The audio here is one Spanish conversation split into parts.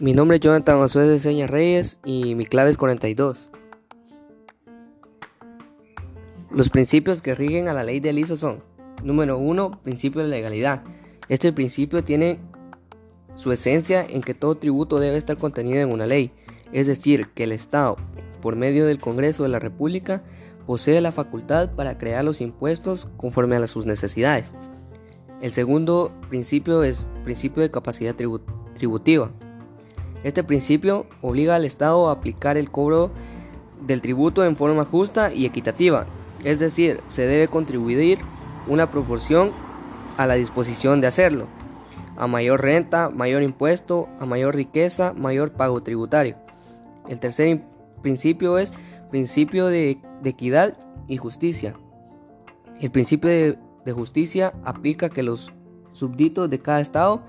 Mi nombre es Jonathan Josué de Seña Reyes y mi clave es 42. Los principios que rigen a la ley del ISO son, número 1, principio de legalidad. Este principio tiene su esencia en que todo tributo debe estar contenido en una ley, es decir, que el Estado, por medio del Congreso de la República, posee la facultad para crear los impuestos conforme a sus necesidades. El segundo principio es principio de capacidad tributiva. Este principio obliga al Estado a aplicar el cobro del tributo en forma justa y equitativa, es decir, se debe contribuir una proporción a la disposición de hacerlo. A mayor renta, mayor impuesto, a mayor riqueza, mayor pago tributario. El tercer principio es principio de, equidad y justicia. El principio de, justicia aplica que los súbditos de cada estado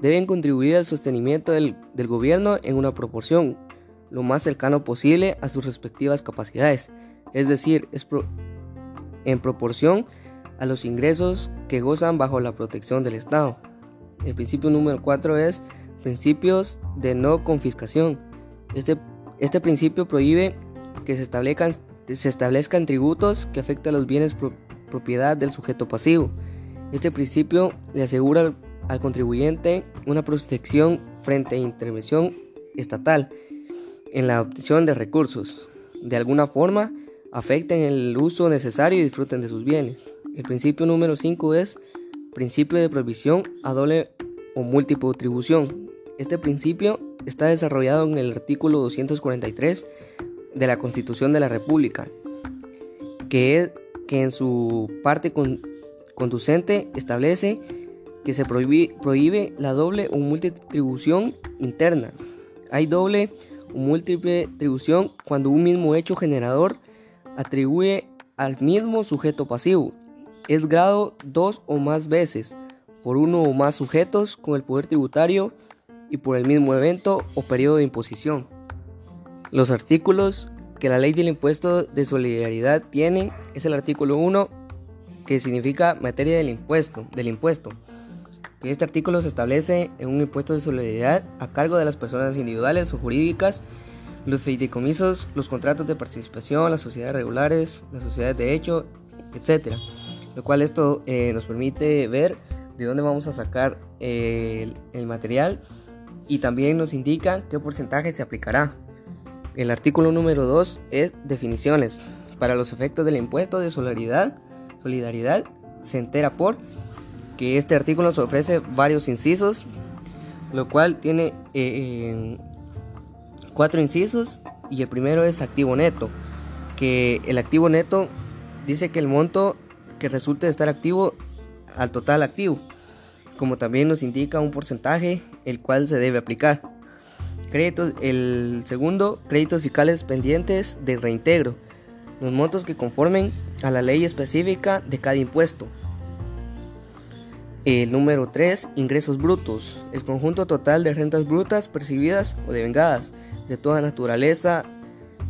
deben contribuir al sostenimiento del, gobierno en una proporción lo más cercano posible a sus respectivas capacidades, es decir, en proporción a los ingresos que gozan bajo la protección del Estado. El principio número 4 es principios de no confiscación. Este, este principio prohíbe que se establezcan, se establezcan tributos que afecten a los bienes propiedad del sujeto pasivo. Este principio le asegura al contribuyente una protección frente a intervención estatal en la obtención de recursos. De alguna forma, afecten el uso necesario y disfruten de sus bienes. El principio número 5 es principio de provisión a doble o múltiple atribución. Este principio está desarrollado en el artículo 243 de la Constitución de la República, que, es, que en su parte conducente establece que se prohíbe, la doble o múltiple atribución interna. Hay doble o múltiple atribución cuando un mismo hecho generador atribuye al mismo sujeto pasivo. Es grado dos o más veces por uno o más sujetos con el poder tributario y por el mismo evento o periodo de imposición. Los artículos que la ley del impuesto de solidaridad tiene es el artículo 1 que significa materia del impuesto, del impuesto. Este artículo se establece en un impuesto de solidaridad a cargo de las personas individuales o jurídicas, los fideicomisos, los contratos de participación, las sociedades regulares, las sociedades de hecho, etc. Lo cual esto eh, nos permite ver de dónde vamos a sacar el material y también nos indica qué porcentaje se aplicará. El artículo número 2 es definiciones. Para los efectos del impuesto de solidaridad, solidaridad se entera por que este artículo nos ofrece varios incisos, lo cual tiene eh, cuatro incisos y el primero es activo neto, que el activo neto dice que el monto que resulte de estar activo al total activo, como también nos indica un porcentaje el cual se debe aplicar. Créditos, el segundo, créditos fiscales pendientes de reintegro, los montos que conformen a la ley específica de cada impuesto. El número 3, ingresos brutos, el conjunto total de rentas brutas percibidas o devengadas, de toda naturaleza,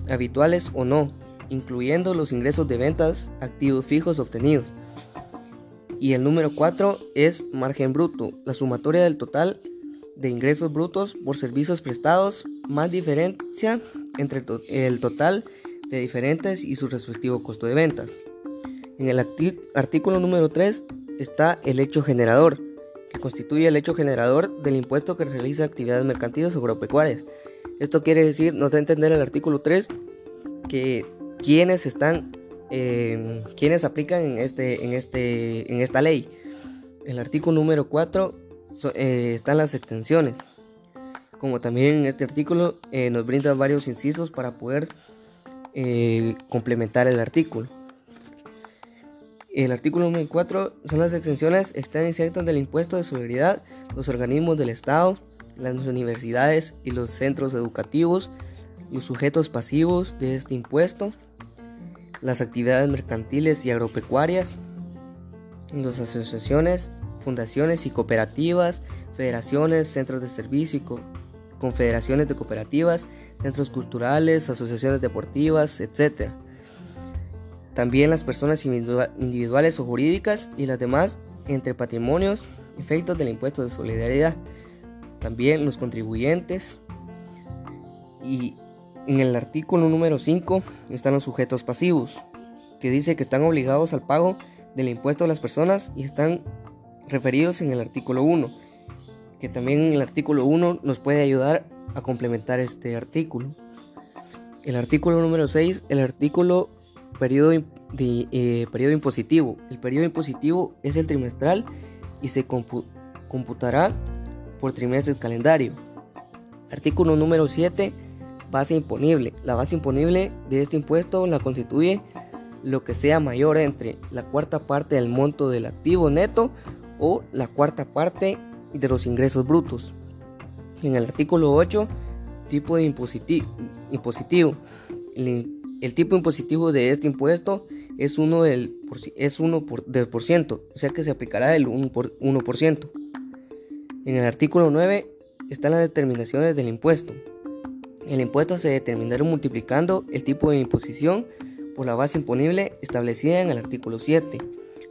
habituales o no, incluyendo los ingresos de ventas, activos fijos obtenidos. Y el número 4 es margen bruto, la sumatoria del total de ingresos brutos por servicios prestados más diferencia entre el total de diferentes y su respectivo costo de ventas. En el artículo número 3 está el hecho generador, que constituye el hecho generador del impuesto que realiza actividades mercantiles o agropecuarias. Esto quiere decir, nos da a entender el artículo 3 que quienes están, eh, aplican en, este, en, este, en esta ley. El artículo número 4 eh, están las extensiones. Como también en este artículo eh, nos brinda varios incisos para poder eh, complementar el artículo. El artículo número 4 son las exenciones están insertas del impuesto de solidaridad, los organismos del Estado, las universidades y los centros educativos, los sujetos pasivos de este impuesto, las actividades mercantiles y agropecuarias, las asociaciones fundaciones y cooperativas, federaciones, centros de servicio confederaciones de cooperativas, centros culturales, asociaciones deportivas, etc. También las personas individuales o jurídicas y las demás entre patrimonios, efectos del impuesto de solidaridad. también los contribuyentes. Y en el artículo número 5 están los sujetos pasivos, que dice que están obligados al pago del impuesto a las personas y están referidos en el artículo 1, que también en el artículo 1 nos puede ayudar a complementar este artículo. El artículo número 6, el artículo periodo, de, eh, periodo impositivo. El periodo impositivo es el trimestral y se computará por trimestre calendario. Artículo número 7, base imponible. La base imponible de este impuesto la constituye lo que sea mayor entre la cuarta parte del monto del activo neto o la cuarta parte de los ingresos brutos. En el artículo 8, tipo de impositivo. El, tipo impositivo de este impuesto es uno del, es uno por, del por ciento, o sea que se aplicará el 1%. Por, 1%. En el artículo 9 están las determinaciones del impuesto. El impuesto se determinará multiplicando el tipo de imposición por la base imponible establecida en el artículo 7,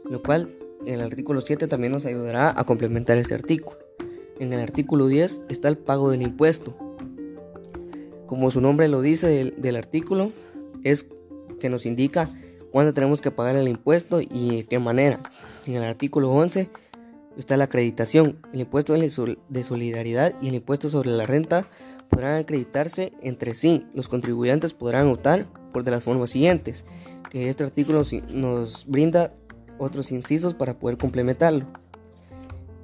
lo cual el artículo 7 también nos ayudará a complementar este artículo. En el artículo 10 está el pago del impuesto. Como su nombre lo dice del, artículo, es que nos indica cuándo tenemos que pagar el impuesto y de qué manera. En el artículo 11 está la acreditación. El impuesto de solidaridad y el impuesto sobre la renta podrán acreditarse entre sí. Los contribuyentes podrán optar por de las formas siguientes, que este artículo nos brinda otros incisos para poder complementarlo.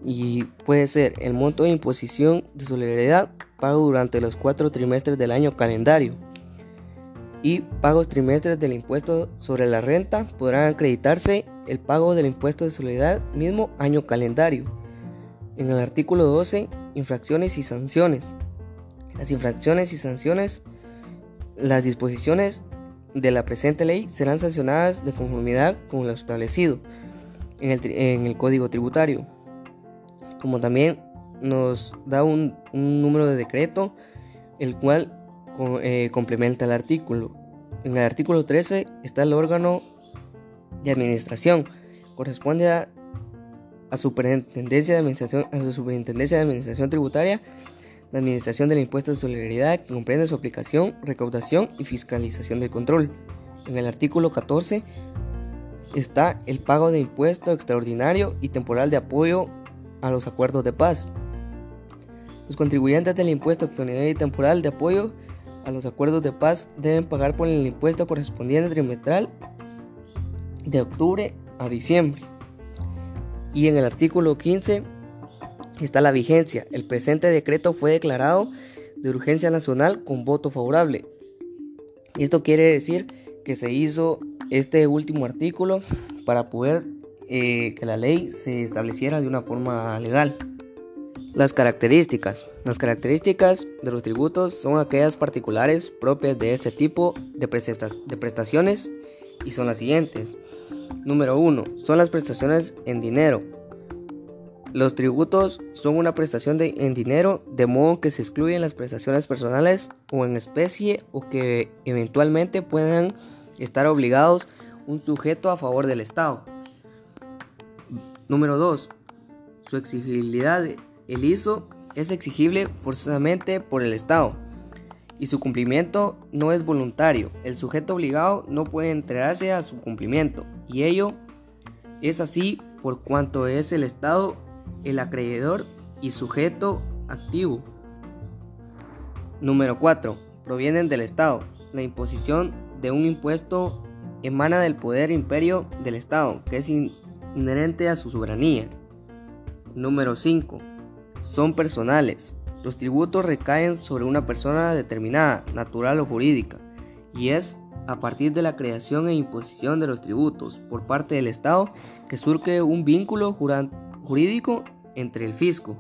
Y puede ser el monto de imposición de solidaridad pago durante los cuatro trimestres del año calendario. Y pagos trimestres del impuesto sobre la renta podrán acreditarse el pago del impuesto de solidaridad mismo año calendario. En el artículo 12, infracciones y sanciones. Las infracciones y sanciones, las disposiciones de la presente ley serán sancionadas de conformidad con lo establecido en el, Código Tributario, como también nos da un, número de decreto el cual eh, complementa el artículo. En el artículo 13 está el órgano de administración, corresponde a, a superintendencia de administración, a su superintendencia de administración tributaria la administración del impuesto de solidaridad que comprende su aplicación, recaudación y fiscalización del control. En el artículo 14 está el pago de impuesto extraordinario y temporal de apoyo a los acuerdos de paz. Los contribuyentes del impuesto extraordinario y temporal de apoyo a los acuerdos de paz deben pagar por el impuesto correspondiente trimestral de octubre a diciembre. Y en el artículo 15 está la vigencia. El presente decreto fue declarado de urgencia nacional con voto favorable. Esto quiere decir que se hizo este último artículo para poder eh, que la ley se estableciera de una forma legal. Las características. Las características de los tributos son aquellas particulares propias de este tipo de, prestaciones y son las siguientes. Número 1. Son las prestaciones en dinero, los tributos son una prestación de, en dinero, de modo que se excluyen las prestaciones personales o en especie o que eventualmente puedan estar obligados un sujeto a favor del Estado. Número 2. Su exigibilidad. El ISO es exigible forzosamente por el Estado y su cumplimiento no es voluntario. El sujeto obligado no puede entregarse a su cumplimiento y ello es así por cuanto es el Estado el acreedor y sujeto activo. Número 4. Provienen del Estado. La imposición de un impuesto emana del poder imperio del Estado, que es inherente a su soberanía. Número 5. Son personales. Los tributos recaen sobre una persona determinada, natural o jurídica, y es a partir de la creación e imposición de los tributos por parte del Estado que surge un vínculo jurídico entre el fisco.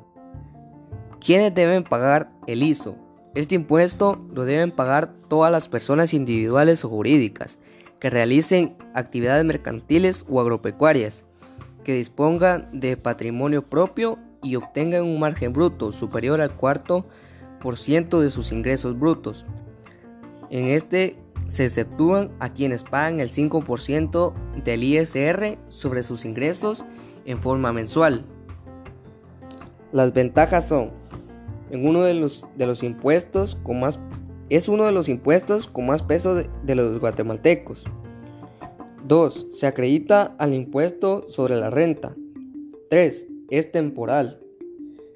¿Quiénes deben pagar el ISO? Este impuesto lo deben pagar todas las personas individuales o jurídicas que realicen actividades mercantiles o agropecuarias, que dispongan de patrimonio propio y obtengan un margen bruto superior al cuarto por ciento de sus ingresos brutos. En este se exceptúan a quienes pagan el 5% del ISR sobre sus ingresos en forma mensual. Las ventajas son en uno de los, de los impuestos con más es uno de los impuestos con más peso de, los guatemaltecos. 2. Se acredita al impuesto sobre la renta. 3. Es temporal.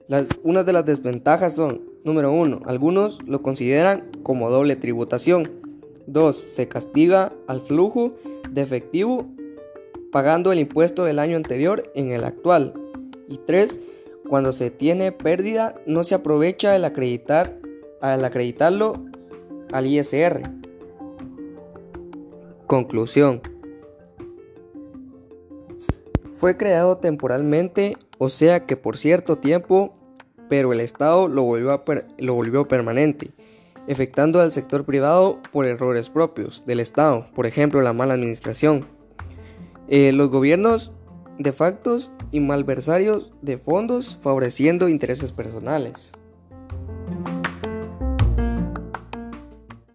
Las, unas de las desventajas son, número 1, algunos lo consideran como doble tributación. 2. Se castiga al flujo de efectivo pagando el impuesto del año anterior en el actual. Y 3. Cuando se tiene pérdida no se aprovecha el acreditar, al acreditarlo al ISR. Conclusión. Fue creado temporalmente, o sea que por cierto tiempo, pero el Estado lo volvió, lo volvió permanente, afectando al sector privado por errores propios del Estado, por ejemplo la mala administración. Eh, los gobiernos de factos y malversarios de fondos favoreciendo intereses personales.